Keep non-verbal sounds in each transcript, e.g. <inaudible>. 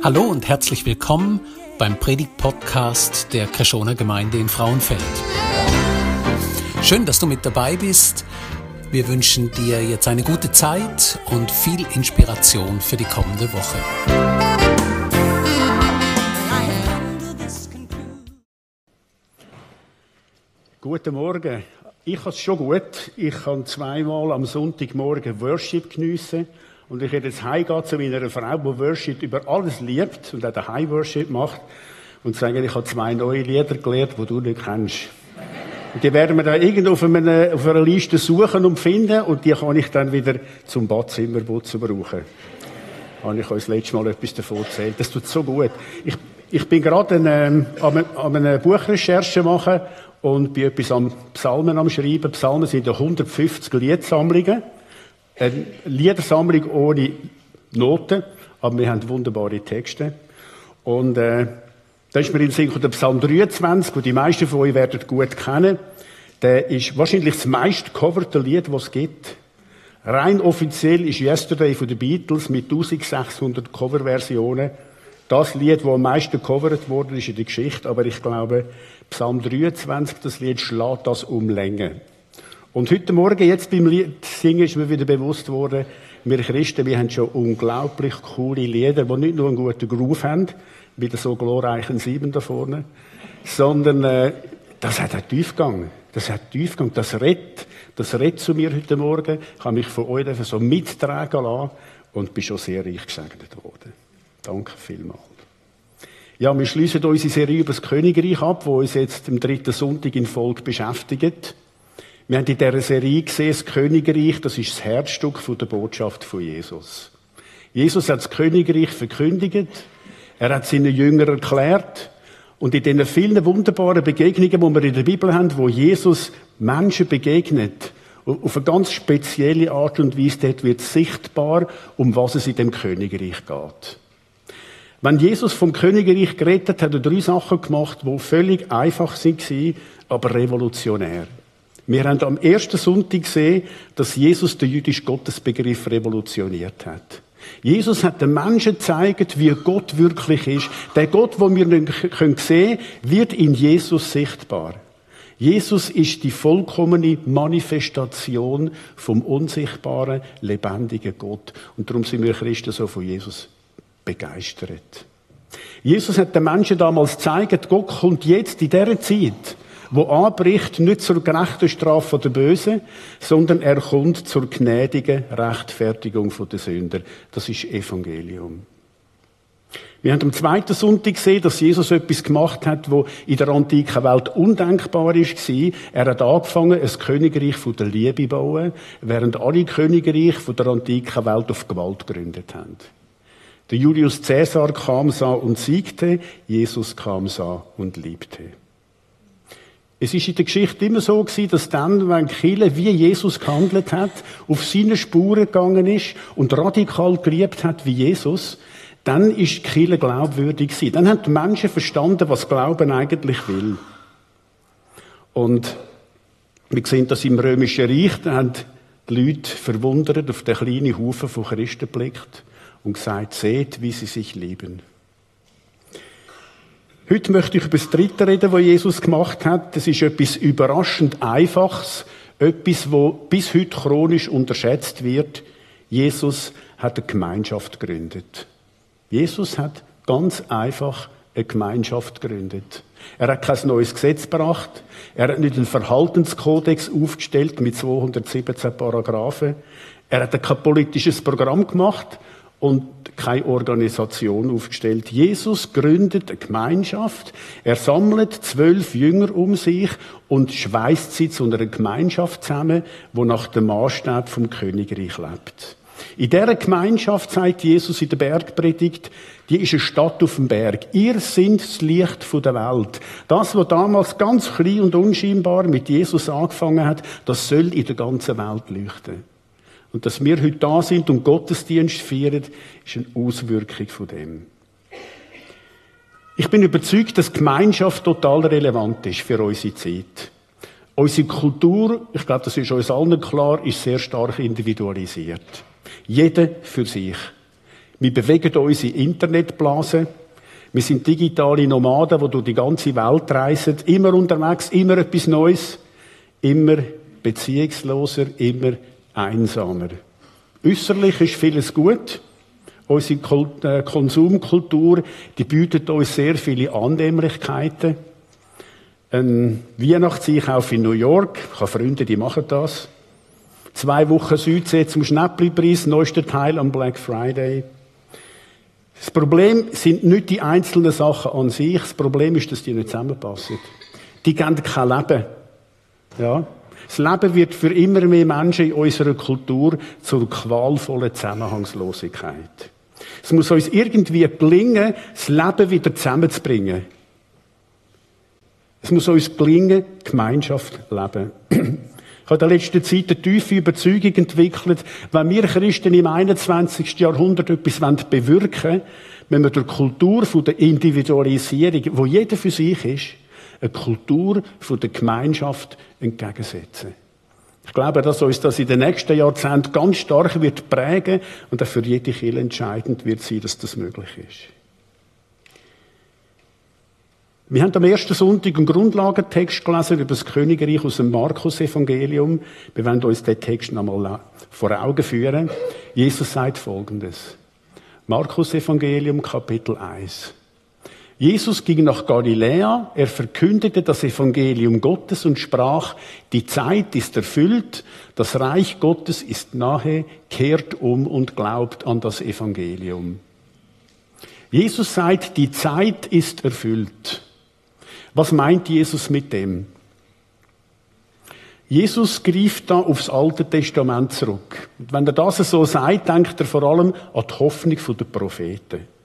Hallo und herzlich willkommen beim Predigt-Podcast der Kreschoner Gemeinde in Frauenfeld. Schön, dass du mit dabei bist. Wir wünschen dir jetzt eine gute Zeit und viel Inspiration für die kommende Woche. Guten Morgen. Ich habe es schon gut. Ich kann zweimal am Sonntagmorgen Worship geniessen. Und ich werde jetzt heimgehen zu meiner Frau, die Worship über alles liebt und auch daheim Worship macht. Und sagen, ich habe zwei neue Lieder gelernt, die du nicht kennst. Und die werden wir dann irgendwo auf einer, auf einer Liste suchen und finden. Und die kann ich dann wieder zum Badzimmerputzen brauchen. Habe ich euch das letzte Mal etwas davon erzählt. Das tut so gut. Ich, ich bin gerade ähm, an, an einer Buchrecherche machen und bin etwas am Psalmen am Schreiben. Psalmen sind 150 Liedsammlungen. Eine Liedersammlung ohne Noten, aber wir haben wunderbare Texte. Und äh, da ist mir in Sinn der Psalm 23, wo die meisten von euch werden gut kennen. Der ist wahrscheinlich das meist coverte Lied, was es gibt. Rein offiziell ist Yesterday von den Beatles mit 1600 Coverversionen das Lied, das am meisten gecovert worden ist in der Geschichte. Aber ich glaube, Psalm 23, das Lied schlägt das um Länge. Und heute Morgen, jetzt beim Lied Singen, ist mir wieder bewusst worden, wir Christen, wir haben schon unglaublich coole Lieder, die nicht nur einen guten Groove haben, wie der so glorreichen Sieben da vorne, sondern äh, das hat einen Tiefgang. Das hat Tiefgang. Das redet, das redet zu mir heute Morgen. Ich habe mich von euch so mittragen lassen und bin schon sehr reich gesegnet worden. Danke vielmals. Ja, wir schließen unsere Serie über das Königreich ab, wo uns jetzt am dritten Sonntag in Folge beschäftigt. Wir haben in dieser Serie gesehen, das Königreich, das ist das Herzstück der Botschaft von Jesus. Jesus hat das Königreich verkündigt, er hat seinen Jüngern erklärt, und in diesen vielen wunderbaren Begegnungen, die wir in der Bibel haben, wo Jesus Menschen begegnet, auf eine ganz spezielle Art und Weise, dort wird sichtbar, um was es in dem Königreich geht. Wenn Jesus vom Königreich geredet hat, hat er drei Sachen gemacht, die völlig einfach waren, aber revolutionär. Wir haben am ersten Sonntag gesehen, dass Jesus den jüdischen Gottesbegriff revolutioniert hat. Jesus hat den Menschen gezeigt, wie Gott wirklich ist. Der Gott, den wir sehen können, wird in Jesus sichtbar. Jesus ist die vollkommene Manifestation vom unsichtbaren, lebendigen Gott. Und darum sind wir Christen so von Jesus begeistert. Jesus hat den Menschen damals gezeigt, Gott kommt jetzt in dieser Zeit wo anbricht, nicht zur gerechten Strafe der Bösen, sondern er kommt zur gnädigen Rechtfertigung der Sünder. Das ist Evangelium. Wir haben am zweiten Sonntag gesehen, dass Jesus etwas gemacht hat, wo in der antiken Welt undenkbar ist. Er hat angefangen, ein Königreich von der Liebe zu bauen, während alle Königreiche von der antiken Welt auf Gewalt gegründet haben. Der Julius Caesar kam, sah und siegte, Jesus kam, sah und liebte. Es ist in der Geschichte immer so gewesen, dass dann, wenn Kille wie Jesus gehandelt hat, auf seine Spuren gegangen ist und radikal geliebt hat wie Jesus, dann ist Kille glaubwürdig gewesen. Dann haben die Menschen verstanden, was Glauben eigentlich will. Und wir sehen das im Römischen Reich, da haben die Leute verwundert auf den kleinen Haufen von Christen geblickt und gesagt, seht, wie sie sich lieben. Heute möchte ich über das dritte reden, was Jesus gemacht hat. Das ist etwas überraschend Einfaches, etwas, wo bis heute chronisch unterschätzt wird. Jesus hat eine Gemeinschaft gegründet. Jesus hat ganz einfach eine Gemeinschaft gegründet. Er hat kein neues Gesetz gebracht. Er hat nicht einen Verhaltenskodex aufgestellt mit 217 Paragraphen. Er hat kein politisches Programm gemacht, und keine Organisation aufgestellt. Jesus gründet eine Gemeinschaft. Er sammelt zwölf Jünger um sich und schweißt sie zu einer Gemeinschaft zusammen, wo nach dem Maßstab vom Königreich lebt. In dieser Gemeinschaft sagt Jesus in der Bergpredigt, die ist eine Stadt auf dem Berg. Ihr sind das Licht der Welt. Das, was damals ganz klein und unscheinbar mit Jesus angefangen hat, das soll in der ganzen Welt leuchten. Und dass wir heute da sind und Gottesdienst feiern, ist eine Auswirkung von dem. Ich bin überzeugt, dass Gemeinschaft total relevant ist für unsere Zeit. Unsere Kultur, ich glaube, das ist uns allen klar, ist sehr stark individualisiert. Jeder für sich. Wir bewegen uns in Internetblasen. Wir sind digitale Nomaden, die durch die ganze Welt reisen. Immer unterwegs, immer etwas Neues. Immer beziehungsloser, immer einsamer. Äußerlich ist vieles gut. Unsere äh, Konsumkultur, die bietet uns sehr viele Annehmlichkeiten. Ein Weihnachtseinkauf in New York, ich habe Freunde, die machen das. Zwei Wochen Südsee zum Schnäppli-Preis, neuester Teil am Black Friday. Das Problem sind nicht die einzelnen Sachen an sich, das Problem ist, dass die nicht zusammenpassen. Die geben kein Leben. Ja. Das Leben wird für immer mehr Menschen in unserer Kultur zur qualvollen Zusammenhangslosigkeit. Es muss uns irgendwie gelingen, das Leben wieder zusammenzubringen. Es muss uns gelingen, Gemeinschaft leben. <clears throat> Ich habe in der letzten Zeit eine tiefe Überzeugung entwickelt, wenn wir Christen im 21. Jahrhundert etwas bewirken wollen, wenn wir der Kultur der Individualisierung, wo jeder für sich ist, eine Kultur der Gemeinschaft entgegensetzen. Ich glaube, dass uns das in den nächsten Jahrzehnten ganz stark wird prägen und auch für jede Kirche entscheidend wird sein, dass das möglich ist. Wir haben am ersten Sonntag einen Grundlagentext gelesen über das Königreich aus dem Markus-Evangelium. Wir werden uns den Text nochmal vor Augen führen. Jesus sagt Folgendes. Markus-Evangelium, Kapitel 1. Jesus ging nach Galiläa, er verkündete das Evangelium Gottes und sprach, die Zeit ist erfüllt, das Reich Gottes ist nahe, kehrt um und glaubt an das Evangelium. Jesus sagt, die Zeit ist erfüllt. Was meint Jesus mit dem? Jesus greift da aufs Alte Testament zurück. Und wenn er das so sagt, denkt er vor allem an die Hoffnung der Propheten.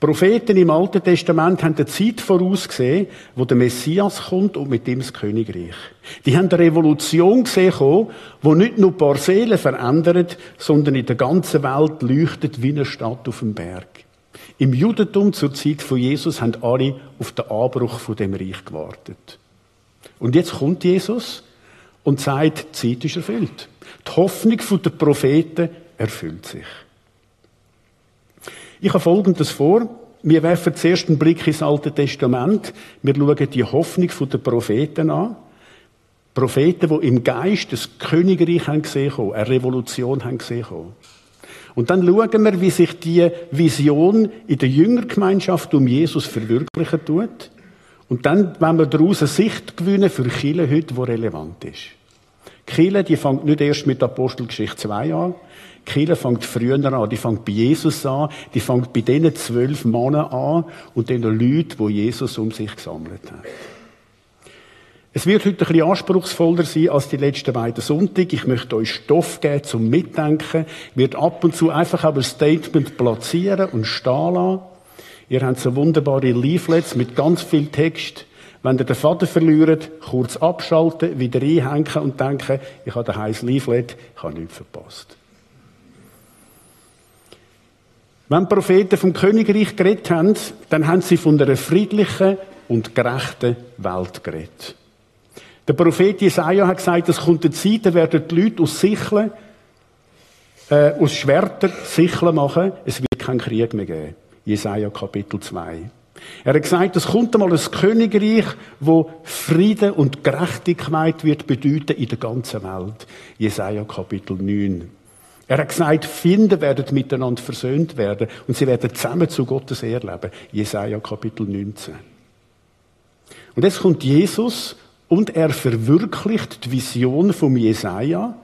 Propheten im Alten Testament haben eine Zeit vorausgesehen, wo der Messias kommt und mit ihm das Königreich. Die haben eine Revolution gesehen, die nicht nur ein paar Seelen verändert, sondern in der ganzen Welt leuchtet wie eine Stadt auf dem Berg. Im Judentum zur Zeit von Jesus haben alle auf den Anbruch von dem Reich gewartet. Und jetzt kommt Jesus und sagt, die Zeit ist erfüllt. Die Hoffnung der Propheten erfüllt sich. Ich habe Folgendes vor. Wir werfen zuerst einen Blick ins Alte Testament. Wir schauen die Hoffnung der Propheten an. Propheten, die im Geist das Königreich haben gesehen, eine Revolution haben gesehen. Und dann schauen wir, wie sich die Vision in der Jüngergemeinschaft um Jesus verwirklichen tut. Und dann, wenn wir daraus eine Sicht gewinnen für Chile heute, die relevant ist. Chile, die fängt nicht erst mit Apostelgeschichte 2 an. Chile fängt früher an. Die fängt bei Jesus an. Die fängt bei diesen zwölf Männern an und den Leuten, die Jesus um sich gesammelt hat. Es wird heute ein bisschen anspruchsvoller sein als die letzten beiden Sonntage. Ich möchte euch Stoff geben zum Mitdenken. Ich werde ab und zu einfach aber ein Statement platzieren und stehen lassen. Ihr habt so wunderbare Leaflets mit ganz viel Text. Wenn ihr den Faden verliert, kurz abschalten, wieder einhängen und denken, ich habe ein heißes Leaflet, ich habe nichts verpasst. Wenn die Propheten vom Königreich geredet haben, dann haben sie von einer friedlichen und gerechten Welt geredet. Der Prophet Jesaja hat gesagt, es kommt eine Zeit, da werden die Leute aus Sicheln, äh, aus Schwertern Sicheln machen. Es wird keinen Krieg mehr geben. Jesaja Kapitel 2. Er hat gesagt, es kommt einmal ein Königreich, wo Frieden und Gerechtigkeit wird bedeuten in der ganzen Welt. Jesaja Kapitel 9. Er hat gesagt, Finden werden miteinander versöhnt werden und sie werden zusammen zu Gottes Erleben. Jesaja Kapitel 19. Und jetzt kommt Jesus und er verwirklicht die Vision vom Jesaja,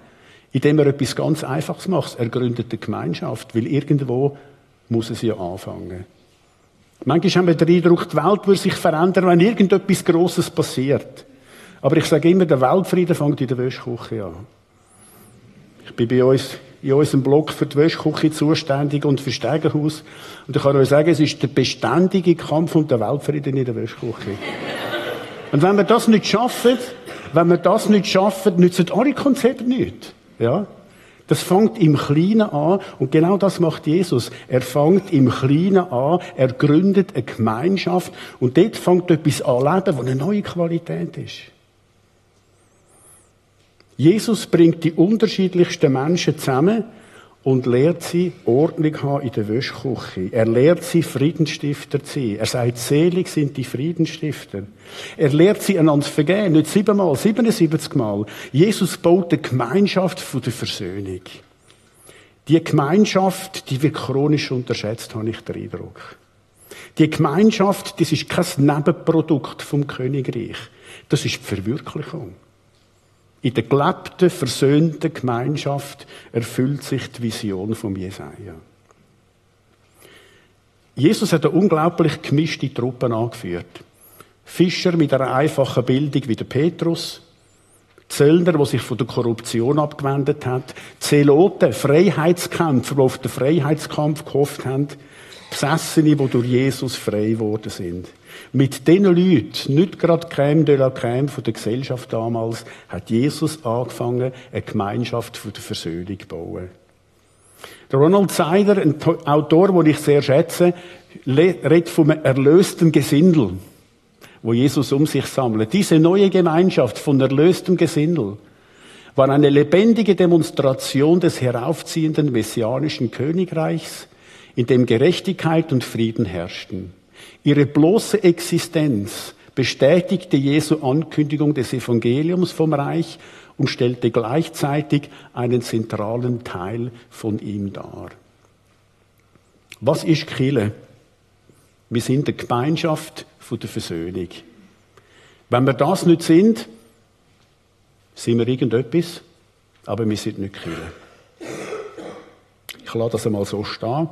indem er etwas ganz Einfaches macht. Er gründet eine Gemeinschaft, weil irgendwo muss es ja anfangen. Manchmal haben wir den Eindruck, die Welt würde sich verändern, wenn irgendetwas Grosses passiert. Aber ich sage immer, der Weltfrieden fängt in der Wäschküche an. Ich bin bei uns in unserem Blog für die Wäschküche zuständig und für Stegenhaus. Und ich kann euch sagen, es ist der beständige Kampf um den Weltfrieden in der Wäschküche. Und wenn wir das nicht schaffen, wenn wir das nicht schaffen, nützen alle Konzepte nicht. Ja? Das fängt im Kleinen an und genau das macht Jesus. Er fängt im Kleinen an, er gründet eine Gemeinschaft und dort fängt etwas an das eine neue Qualität ist. Jesus bringt die unterschiedlichsten Menschen zusammen und lehrt sie Ordnung haben in der Wäschküche. Er lehrt sie Friedensstifter zu sein. Er sagt, selig sind die Friedensstifter. Er lehrt sie einander vergehen, nicht siebenmal, 77 Mal. Jesus baut die Gemeinschaft von der Versöhnung. Die Gemeinschaft, die wird chronisch unterschätzt, habe ich den Eindruck. Die Gemeinschaft, das ist kein Nebenprodukt vom Königreich. Das ist die Verwirklichung. In der gelebten, versöhnten Gemeinschaft erfüllt sich die Vision vom Jesaja. Jesus hat eine unglaublich gemischte Truppe angeführt. Fischer mit einer einfachen Bildung wie der Petrus, Zöllner, der sich von der Korruption abgewendet hat, Zeloten, Freiheitskämpfer, die auf den Freiheitskampf gehofft haben, Besessene, die durch Jesus frei geworden sind. Mit diesen Leuten, nicht gerade Crème de la Crème von der Gesellschaft damals, hat Jesus angefangen, eine Gemeinschaft von der Versöhnung zu bauen. Der Ronald Seider, ein Autor, den ich sehr schätze, redet vom erlösten Gesindel, wo Jesus um sich sammelt. Diese neue Gemeinschaft von erlöstem Gesindel war eine lebendige Demonstration des heraufziehenden messianischen Königreichs, in dem Gerechtigkeit und Frieden herrschten. Ihre bloße Existenz bestätigte Jesu Ankündigung des Evangeliums vom Reich und stellte gleichzeitig einen zentralen Teil von ihm dar. Was ist Kille? Wir sind eine Gemeinschaft von der Versöhnung. Wenn wir das nicht sind, sind wir irgendetwas, aber wir sind nicht Kille. Ich lasse das einmal so stehen.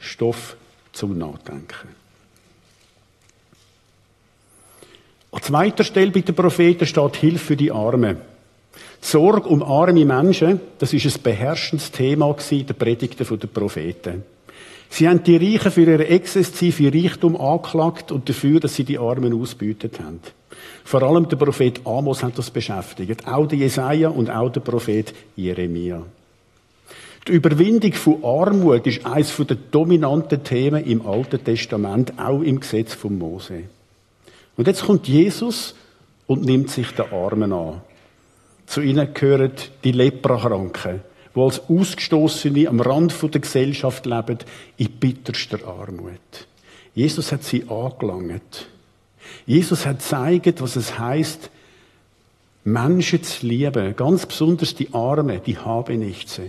Stoff zum Nachdenken. An zweiter Stelle bei den Propheten steht Hilfe für die Armen. Die Sorge um arme Menschen, das ist ein beherrschendes Thema den Predigten der Propheten. Sie haben die Reichen für ihre exzessive Reichtum angeklagt und dafür, dass sie die Armen ausbeutet haben. Vor allem der Prophet Amos hat das beschäftigt. Auch der Jesaja und auch der Prophet Jeremia. Die Überwindung von Armut ist eines der dominanten Themen im Alten Testament, auch im Gesetz von Mose. Und jetzt kommt Jesus und nimmt sich der Armen an. Zu ihnen gehören die Leprakranken, die als Ausgestoßene am Rand der Gesellschaft leben, in bitterster Armut. Jesus hat sie angelangt. Jesus hat gezeigt, was es heißt, Menschen zu lieben, ganz besonders die Armen, die haben nichts.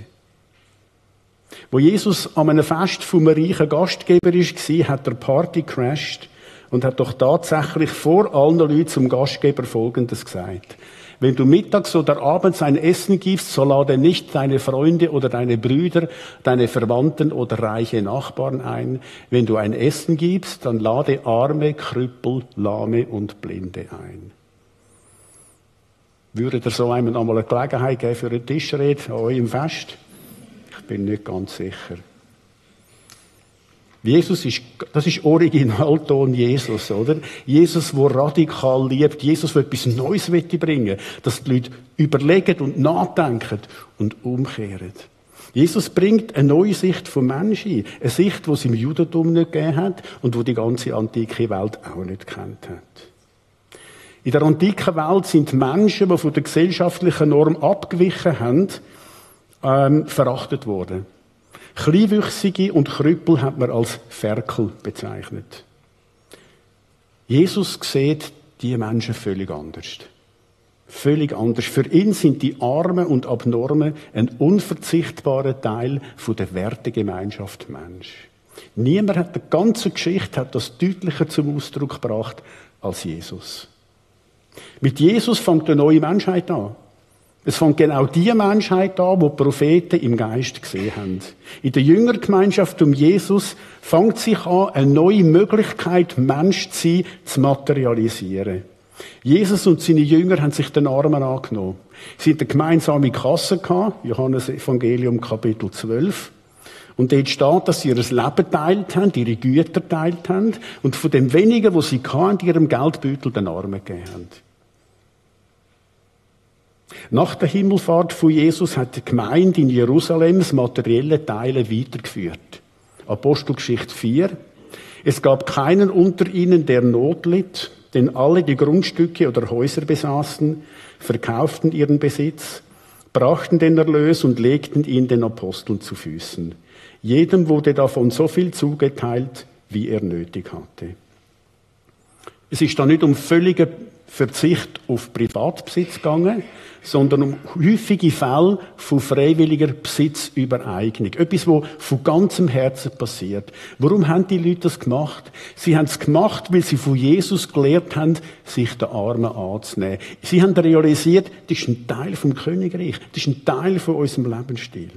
Wo Jesus an einem Fest vom reichen Gastgeber war, hat er Party crashed und hat doch tatsächlich vor allen Leuten zum Gastgeber Folgendes gesagt. Wenn du mittags oder abends ein Essen gibst, so lade nicht deine Freunde oder deine Brüder, deine Verwandten oder reiche Nachbarn ein. Wenn du ein Essen gibst, dann lade Arme, Krüppel, Lahme und Blinde ein. Würde dir so einmal einmal eine Gelegenheit geben für eine Tischrede an eurem Fest? Bin nicht ganz sicher. Jesus ist, das ist Originalton Jesus, oder? Jesus, der radikal liebt. Jesus, der etwas Neues bringen dass die Leute überlegen und nachdenken und umkehren. Jesus bringt eine neue Sicht vom Menschen ein. Eine Sicht, die es im Judentum nicht gegeben hat und die die ganze antike Welt auch nicht kennt hat. In der antiken Welt sind Menschen, die von der gesellschaftlichen Norm abgewichen haben, ähm, verachtet worden. Kleinwüchsige und Krüppel hat man als Ferkel bezeichnet. Jesus sieht die Menschen völlig anders. Völlig anders. Für ihn sind die Armen und Abnormen ein unverzichtbarer Teil von der Wertegemeinschaft Mensch. Niemand hat die ganze Geschichte hat das deutlicher zum Ausdruck gebracht als Jesus. Mit Jesus fängt eine neue Menschheit an. Es fängt genau die Menschheit an, wo die Propheten im Geist gesehen haben. In der Jüngergemeinschaft um Jesus fängt sich an, eine neue Möglichkeit, Mensch zu sein, zu materialisieren. Jesus und seine Jünger haben sich den Armen angenommen. Sie hatten gemeinsame Kasse Johannes Evangelium Kapitel 12. Und dort steht, dass sie ihr Leben teilt haben, ihre Güter teilt haben und von dem wenigen, was sie hatten, ihrem Geldbeutel den Armen gegeben haben. Nach der Himmelfahrt von Jesus hat die Gemeinde in Jerusalem das materielle Teile weitergeführt. Apostelgeschichte 4. Es gab keinen unter ihnen, der Not litt, denn alle die Grundstücke oder Häuser besaßen, verkauften ihren Besitz, brachten den Erlös und legten ihn den Aposteln zu Füßen. Jedem wurde davon so viel zugeteilt, wie er nötig hatte. Es ist da nicht um völligen Verzicht auf Privatbesitz gegangen, sondern um häufige Fälle von freiwilliger Besitzübereignung. Etwas, wo von ganzem Herzen passiert. Warum haben die Leute das gemacht? Sie haben es gemacht, weil sie von Jesus gelehrt haben, sich der Armen anzunehmen. Sie haben realisiert, das ist ein Teil vom Königreich. Das ist ein Teil von unserem Lebensstil.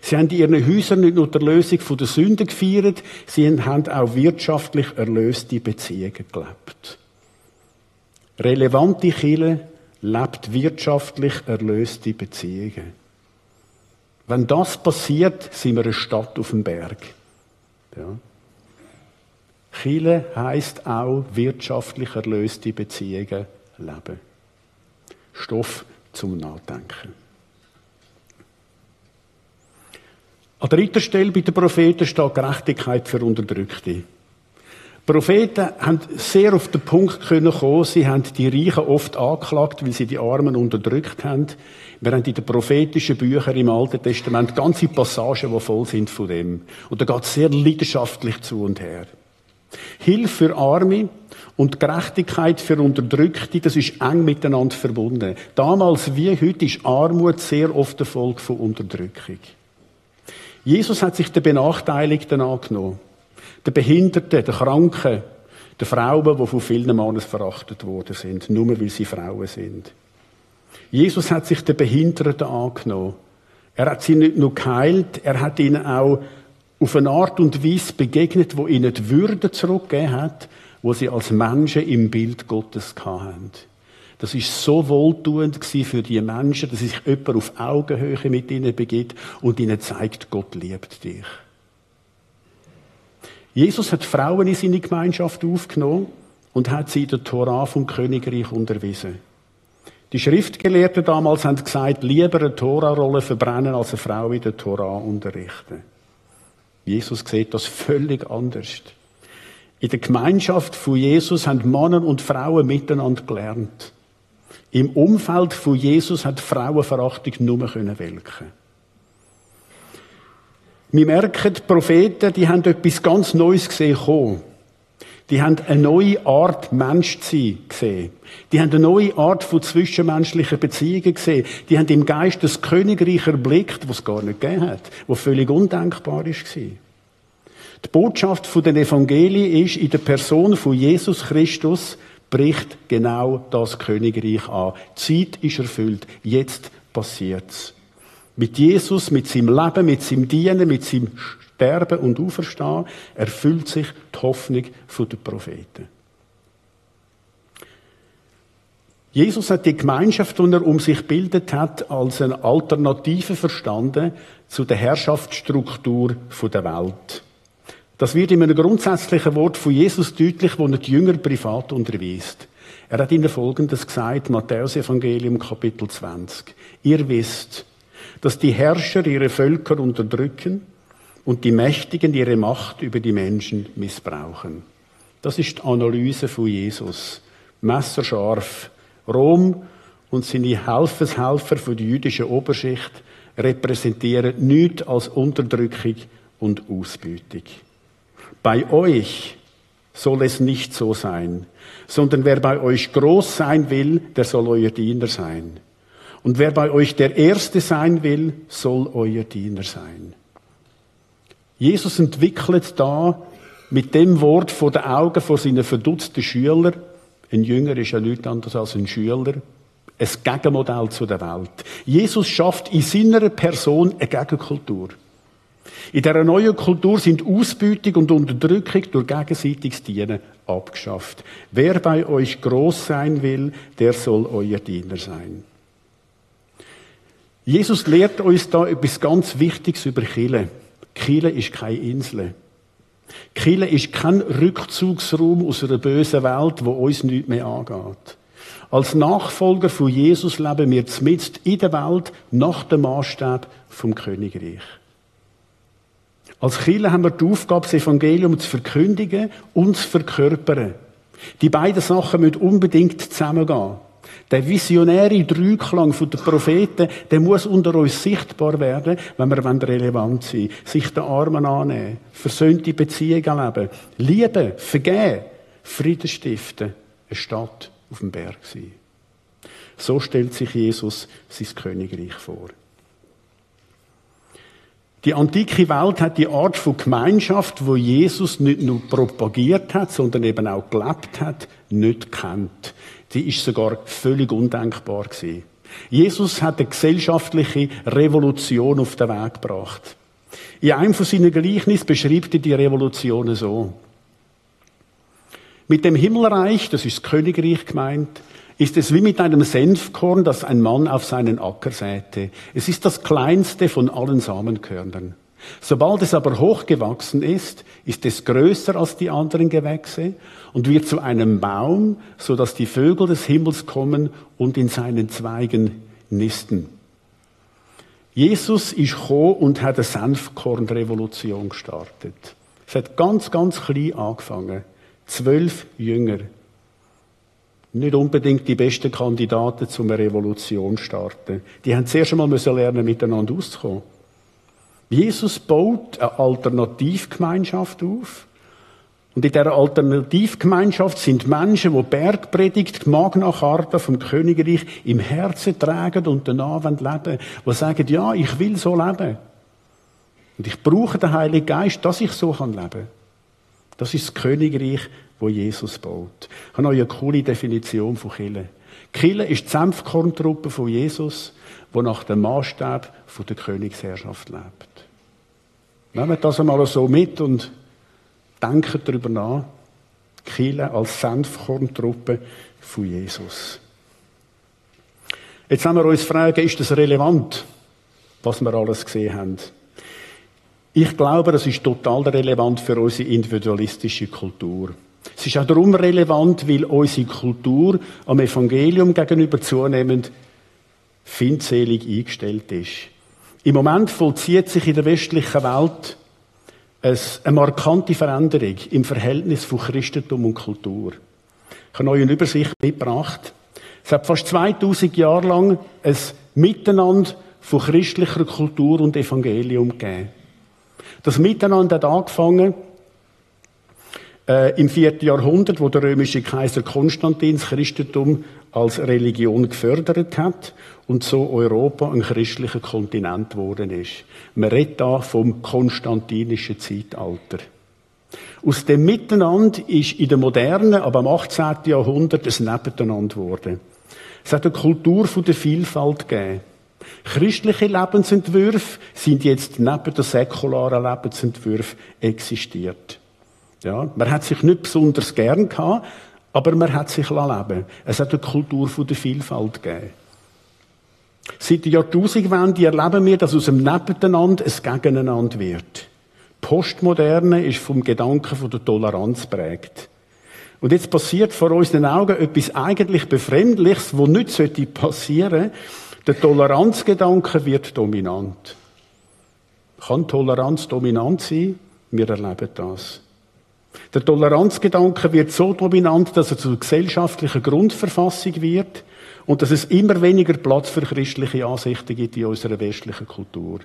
Sie haben in ihren Häusern nicht nur die Erlösung von der Sünde gefeiert, sie haben auch wirtschaftlich erlöste Beziehungen gelebt. Relevante Kirche lebt wirtschaftlich erlöste Beziehungen. Wenn das passiert, sind wir eine Stadt auf dem Berg. Ja. Chile heißt auch wirtschaftlich erlöste Beziehungen leben. Stoff zum Nachdenken. An dritter Stelle bei den Propheten steht Gerechtigkeit für Unterdrückte. Propheten haben sehr auf den Punkt können kommen. Sie haben die Reichen oft angeklagt, weil sie die Armen unterdrückt haben. Wir haben in den prophetischen Büchern im Alten Testament ganze Passagen, die voll sind von dem. Und da geht es sehr leidenschaftlich zu und her. Hilfe für Arme und Gerechtigkeit für Unterdrückte, das ist eng miteinander verbunden. Damals wie heute ist Armut sehr oft der Folge von Unterdrückung. Jesus hat sich der Benachteiligten angenommen. Der Behinderten, der Kranken, der Frauen, die von vielen Männern verachtet worden sind, nur weil sie Frauen sind. Jesus hat sich der Behinderten angenommen. Er hat sie nicht nur geheilt, er hat ihnen auch auf eine Art und Weise begegnet, wo ihnen die Würde zurückgegeben hat, wo sie als Menschen im Bild Gottes hatten. Das ist so wohltuend für die Menschen, dass sich jemand auf Augenhöhe mit ihnen begibt und ihnen zeigt, Gott liebt dich. Jesus hat Frauen in seine Gemeinschaft aufgenommen und hat sie in der Torah vom Königreich unterwiesen. Die Schriftgelehrten damals haben gesagt, lieber eine Tora-Rolle verbrennen, als eine Frau in der Torah unterrichten. Jesus sieht das völlig anders. In der Gemeinschaft von Jesus haben Männer und Frauen miteinander gelernt. Im Umfeld von Jesus hat Frauenverachtung nur welken wir merken, die Propheten, die haben etwas ganz Neues gesehen kommen. Die haben eine neue Art Mensch zu sein gesehen. Die haben eine neue Art von zwischenmenschlichen Beziehungen gesehen. Die haben im Geist das Königreich erblickt, was es gar nicht gegeben hat, was völlig undenkbar war. Die Botschaft den Evangelien ist, in der Person von Jesus Christus bricht genau das Königreich an. Die Zeit ist erfüllt. Jetzt passiert's. Mit Jesus, mit seinem Leben, mit seinem Dienen, mit seinem Sterben und Auferstehen erfüllt sich die Hoffnung der Propheten. Jesus hat die Gemeinschaft, die er um sich bildet hat, als eine Alternative verstanden zu der Herrschaftsstruktur der Welt. Das wird in einem grundsätzlichen Wort von Jesus deutlich, wo er die Jünger privat unterweist. Er hat ihnen Folgendes gesagt, Matthäus Evangelium Kapitel 20. Ihr wisst, dass die Herrscher ihre Völker unterdrücken und die Mächtigen ihre Macht über die Menschen missbrauchen. Das ist die Analyse von Jesus. Messerscharf. Rom und seine Helfeshelfer für die jüdische Oberschicht repräsentieren nichts als Unterdrückung und Ausbeutung. Bei euch soll es nicht so sein, sondern wer bei euch groß sein will, der soll euer Diener sein. Und wer bei euch der Erste sein will, soll euer Diener sein. Jesus entwickelt da mit dem Wort vor den Augen von seinen verdutzten Schülern, ein Jünger ist ja nichts anderes als ein Schüler, ein Gegenmodell zu der Welt. Jesus schafft in seiner Person eine Gegenkultur. In dieser neuen Kultur sind Ausbeutung und Unterdrückung durch gegenseitiges Dienen abgeschafft. Wer bei euch groß sein will, der soll euer Diener sein. Jesus lehrt uns da etwas ganz Wichtiges über Kille. Kille ist keine Insel. Kille ist kein Rückzugsraum aus einer bösen Welt, wo uns nichts mehr angeht. Als Nachfolger von Jesus leben wir zumindest in der Welt nach dem Maßstab vom Königreich. Als Kirche haben wir die Aufgabe, das Evangelium zu verkündigen und zu verkörpern. Die beiden Sachen müssen unbedingt zusammengehen. Der visionäre Dreiklang der Propheten, der muss unter uns sichtbar werden, wenn wir relevant sein wollen. Sich den Armen annehmen, versöhnte Beziehungen leben, lieben, vergeben, Frieden stiften, eine Stadt auf dem Berg sein. So stellt sich Jesus sein Königreich vor. Die antike Welt hat die Art von Gemeinschaft, wo Jesus nicht nur propagiert hat, sondern eben auch gelebt hat, nicht kennt. Die ist sogar völlig undenkbar gewesen. Jesus hat eine gesellschaftliche Revolution auf den Weg gebracht. In einem von seinen Gleichnissen beschreibt er die Revolution so. Mit dem Himmelreich, das ist das Königreich gemeint, ist es wie mit einem Senfkorn, das ein Mann auf seinen Acker säte. Es ist das kleinste von allen Samenkörnern. Sobald es aber hochgewachsen ist, ist es größer als die anderen Gewächse und wird zu einem Baum, so dass die Vögel des Himmels kommen und in seinen Zweigen nisten. Jesus ist gekommen und hat eine Senfkornrevolution gestartet. Es hat ganz, ganz klein angefangen. Zwölf Jünger nicht unbedingt die besten Kandidaten zum eine Revolution starten. Die haben zuerst einmal lernen, miteinander auszukommen. Jesus baut eine Alternativgemeinschaft auf. Und in dieser Alternativgemeinschaft sind Menschen, die Bergpredigt, Magna Carta vom Königreich im Herzen tragen und danach leben die sagen, ja, ich will so leben. Und ich brauche den Heiligen Geist, dass ich so leben kann. Das ist das Königreich wo Jesus baut. Ich habe noch eine coole Definition von Kille. Kille ist die Senfkorntruppe von Jesus, wo nach dem Maßstab der Königsherrschaft lebt. Nehmen wir das einmal so mit und denken darüber nach. Kille als Senfkorntruppe von Jesus. Jetzt haben wir uns fragen, ist das relevant, was wir alles gesehen haben? Ich glaube, das ist total relevant für unsere individualistische Kultur. Es ist auch darum relevant, weil unsere Kultur am Evangelium gegenüber zunehmend findselig eingestellt ist. Im Moment vollzieht sich in der westlichen Welt eine markante Veränderung im Verhältnis von Christentum und Kultur. Ich habe euch eine Übersicht mitgebracht. Es hat fast 2000 Jahre lang ein Miteinander von christlicher Kultur und Evangelium gegeben. Das Miteinander hat angefangen äh, Im vierten Jahrhundert, wo der römische Kaiser Konstantin das Christentum als Religion gefördert hat und so Europa ein christlicher Kontinent geworden ist. Man redet da vom konstantinischen Zeitalter. Aus dem Miteinander ist in der Moderne, aber im 18. Jahrhundert ein Nebeneinander geworden. Es hat eine Kultur der Vielfalt gegeben. Christliche Lebensentwürfe sind jetzt neben der säkularen Lebensentwürfe existiert. Ja, man hat sich nicht besonders gern gehabt, aber man hat sich leben Es hat eine Kultur der Vielfalt gegeben. Seit der Jahrtausendwende erleben wir, dass aus dem Nebeneinander ein Gegeneinander wird. Postmoderne ist vom Gedanken der Toleranz prägt. Und jetzt passiert vor unseren Augen etwas eigentlich Befremdliches, wo nicht passieren sollte. Der Toleranzgedanke wird dominant. Kann Toleranz dominant sein? Wir erleben das. Der Toleranzgedanke wird so dominant, dass er zur gesellschaftlichen Grundverfassung wird und dass es immer weniger Platz für christliche Ansichten gibt in unserer westlichen Kultur.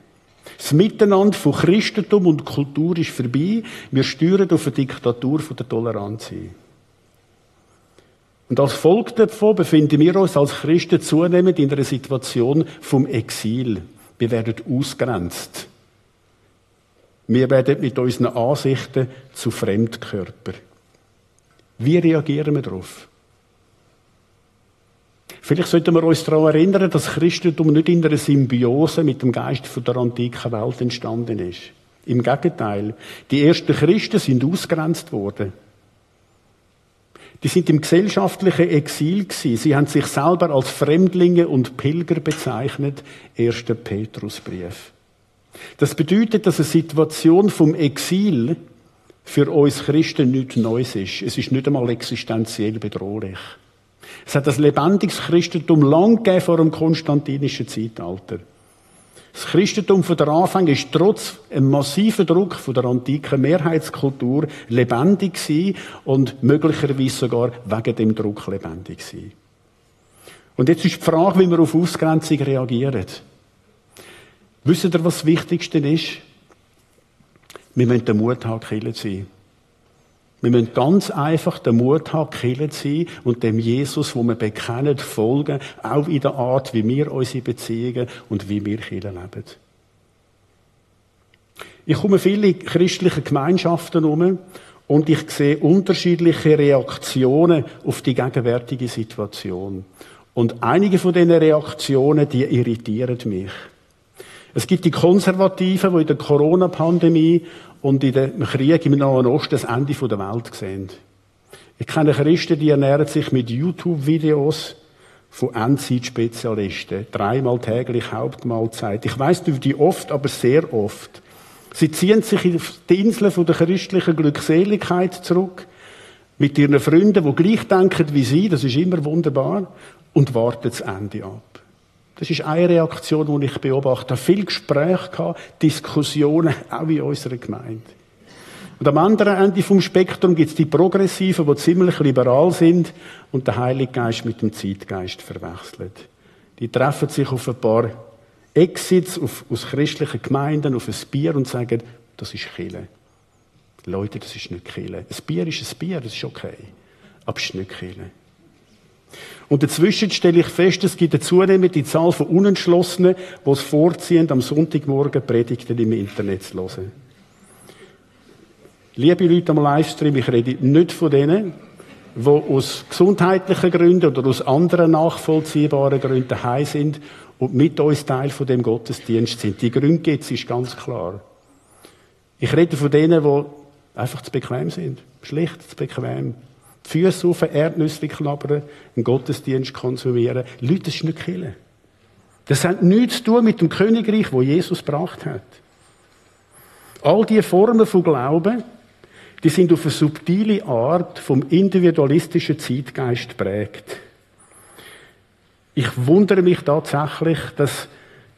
Das Miteinander von Christentum und Kultur ist vorbei. Wir steuern auf eine Diktatur der Toleranz hin. Und als Folge davon befinden wir uns als Christen zunehmend in einer Situation vom Exil. Wir werden ausgrenzt. Wir werden mit unseren Ansichten zu Fremdkörper. Wie reagieren wir darauf? Vielleicht sollten wir uns daran erinnern, dass Christentum nicht in einer Symbiose mit dem Geist der antiken Welt entstanden ist. Im Gegenteil, die ersten Christen sind ausgrenzt worden. Die sind im gesellschaftlichen Exil gewesen. Sie haben sich selber als Fremdlinge und Pilger bezeichnet. Erster Petrusbrief. Das bedeutet, dass eine Situation vom Exil für uns Christen nichts Neues ist. Es ist nicht einmal existenziell bedrohlich. Es hat das lebendiges Christentum lang gegeben vor dem konstantinischen Zeitalter. Das Christentum von der Anfang ist trotz einem massiven Druck von der antiken Mehrheitskultur lebendig gewesen und möglicherweise sogar wegen dem Druck lebendig gewesen. Und jetzt ist die Frage, wie wir auf Ausgrenzung reagieren. Wisst ihr, was das Wichtigste ist? Wir müssen den Mut haben, Killer zu sein. Wir müssen ganz einfach den Mut haben, Killer zu sein und dem Jesus, wo wir bekennen, folgen, auch in der Art, wie wir unsere Beziehungen und wie wir Killer leben. Ich komme viele christliche Gemeinschaften um und ich sehe unterschiedliche Reaktionen auf die gegenwärtige Situation. Und einige von diesen Reaktionen, die irritieren mich. Es gibt die Konservativen, die in der Corona-Pandemie und in dem Krieg im Nahen Osten das Ende der Welt sehen. Ich kenne Christen, die ernähren sich mit YouTube-Videos von Endzeit-Spezialisten. Dreimal täglich Hauptmahlzeit. Ich weiss nicht, wie oft, aber sehr oft. Sie ziehen sich auf die Inseln der christlichen Glückseligkeit zurück. Mit ihren Freunden, die gleich denken wie sie. Das ist immer wunderbar. Und warten das Ende ab. Das ist eine Reaktion, die ich beobachte. Viel Gespräche gehabt, Diskussionen, auch in unserer Gemeinde. Und am anderen Ende vom Spektrum gibt es die Progressiven, die ziemlich liberal sind und der Heilige Geist mit dem Zeitgeist verwechselt. Die treffen sich auf ein paar Exits auf, aus christlichen Gemeinden auf ein Bier und sagen, das ist Kille. Leute, das ist nicht Kille. Ein Bier ist ein Bier, das ist okay. Aber es ist nicht Kille. Und dazwischen stelle ich fest, es gibt eine zunehmende Zahl von Unentschlossenen, die es vorziehen, am Sonntagmorgen Predigten im Internet zu hören. Liebe Leute am Livestream, ich rede nicht von denen, die aus gesundheitlichen Gründen oder aus anderen nachvollziehbaren Gründen daheim sind und mit uns Teil von dem Gottesdienst sind. Die Gründe gibt es, ist ganz klar. Ich rede von denen, die einfach zu bequem sind. Schlicht zu bequem. Füße auf, Erdnüsse knabbern, einen Gottesdienst konsumieren. Leute, das ist nicht killen. Das hat nichts zu tun mit dem Königreich, wo Jesus gebracht hat. All diese Formen von Glauben, die sind auf eine subtile Art vom individualistischen Zeitgeist prägt. Ich wundere mich tatsächlich, dass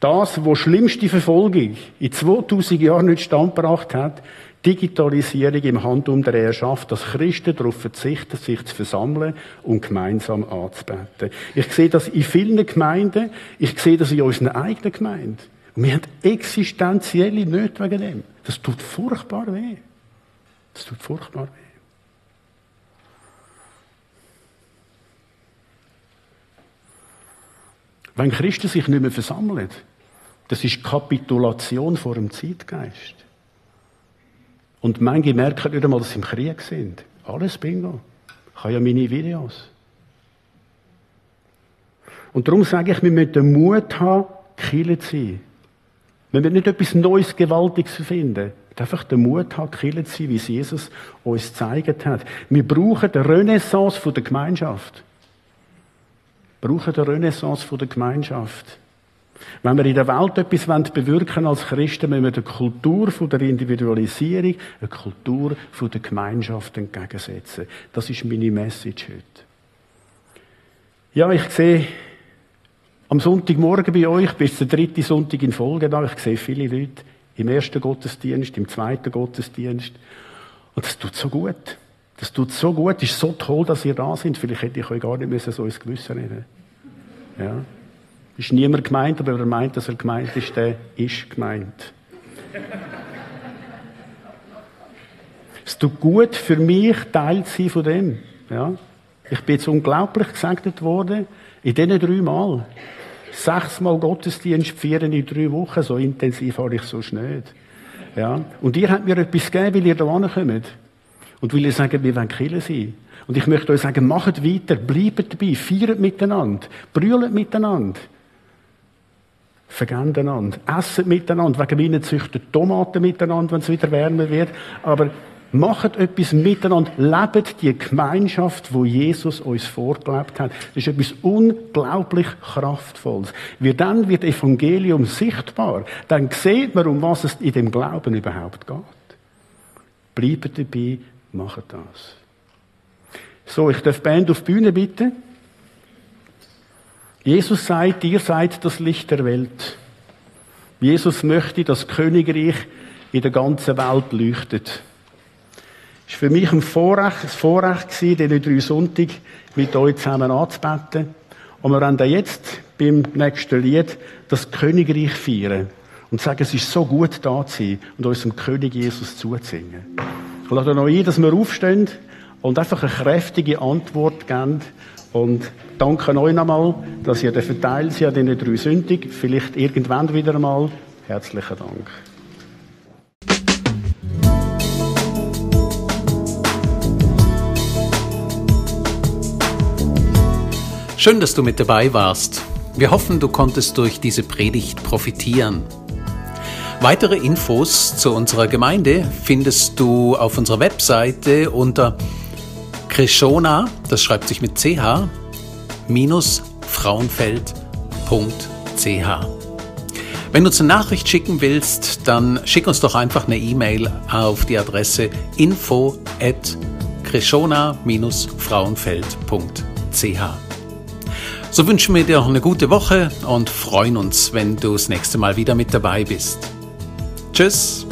das, was schlimmste Verfolgung in 2000 Jahren nicht standgebracht hat, Digitalisierung im Handumdrehen schafft, dass Christen darauf verzichten, sich zu versammeln und gemeinsam anzubeten. Ich sehe das in vielen Gemeinden, ich sehe das in unserer eigenen Gemeinde. Und wir haben existenzielle Nöte wegen dem. Das tut furchtbar weh. Das tut furchtbar weh. Wenn Christen sich nicht mehr versammeln, das ist Kapitulation vor dem Zeitgeist. Und manche merken nicht einmal, dass sie im Krieg sind. Alles Bingo. Ich habe ja meine Videos. Und darum sage ich, wir müssen den Mut haben, Kille zu sein. Wir müssen nicht etwas Neues, Gewaltiges finden. Einfach den Mut haben, Kille zu sein, wie es Jesus uns gezeigt hat. Wir brauchen die Renaissance der Gemeinschaft. Wir brauchen die Renaissance der Gemeinschaft. Wenn wir in der Welt etwas bewirken als Christen, müssen wir der Kultur der Individualisierung, eine Kultur der Gemeinschaft entgegensetzen. Das ist meine Message heute. Ja, ich sehe am Sonntagmorgen bei euch, bis der dritte Sonntag in Folge da, ich sehe viele Leute im ersten Gottesdienst, im zweiten Gottesdienst. Und das tut so gut. Das tut so gut, ist so toll, dass ihr da seid. Vielleicht hätte ich euch gar nicht so ins Gewissen reden Ja. Ist niemand gemeint, aber wer meint, dass er gemeint ist, der ist gemeint. es tut gut für mich, Teil zu sein von dem. Ja. Ich bin jetzt unglaublich gesegnet worden, in diesen drei Mal. Sechsmal Gottesdienst feiern in drei Wochen, so intensiv habe ich so nicht. Ja. Und ihr habt mir etwas gegeben, weil ihr da kommt. Und weil ihr sagt, wir wollen Killer sein. Und ich möchte euch sagen, macht weiter, bleibt dabei, feiert miteinander, brüllt miteinander. Vergebt einander. Essen miteinander. Wegen Weinen züchten Tomaten miteinander, wenn es wieder wärmer wird. Aber macht etwas miteinander. Lebt die Gemeinschaft, wo Jesus uns vorgelebt hat. Das ist etwas unglaublich Kraftvolles. Wie dann wird Evangelium sichtbar. Dann sieht man, um was es in dem Glauben überhaupt geht. Bleibt dabei, macht das. So, ich darf die Band auf die Bühne bitten. Jesus sagt, ihr seid das Licht der Welt. Jesus möchte, dass das Königreich in der ganzen Welt leuchtet. Es war für mich ein Vorrecht, ein Vorrecht gewesen, diese drei Sonntag mit euch zusammen anzubeten. Und wir werden jetzt beim nächsten Lied das Königreich feiern und sagen, es ist so gut da zu sein und unserem König Jesus zuzusingen. Ich lade noch ein, dass wir aufstehen und einfach eine kräftige Antwort geben und danke euch nochmal, dass ihr verteilt seid an diesen drei Sündig. Vielleicht irgendwann wieder einmal. Herzlichen Dank. Schön, dass du mit dabei warst. Wir hoffen, du konntest durch diese Predigt profitieren. Weitere Infos zu unserer Gemeinde findest du auf unserer Webseite unter Krishona, das schreibt sich mit ch, frauenfeld.ch. Wenn du uns eine Nachricht schicken willst, dann schick uns doch einfach eine E-Mail auf die Adresse info at krishona-frauenfeld.ch. So wünschen wir dir noch eine gute Woche und freuen uns, wenn du das nächste Mal wieder mit dabei bist. Tschüss!